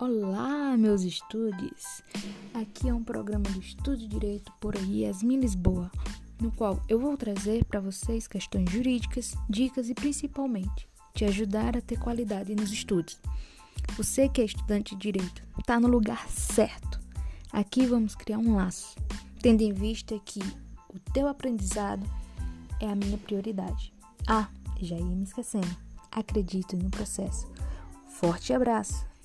Olá, meus estudos, Aqui é um programa do Estudo Direito por aí, Yasmin Lisboa, no qual eu vou trazer para vocês questões jurídicas, dicas e principalmente te ajudar a ter qualidade nos estudos. Você que é estudante de direito, está no lugar certo. Aqui vamos criar um laço, tendo em vista que o teu aprendizado é a minha prioridade. Ah, já ia me esquecendo. Acredito no processo. Forte abraço!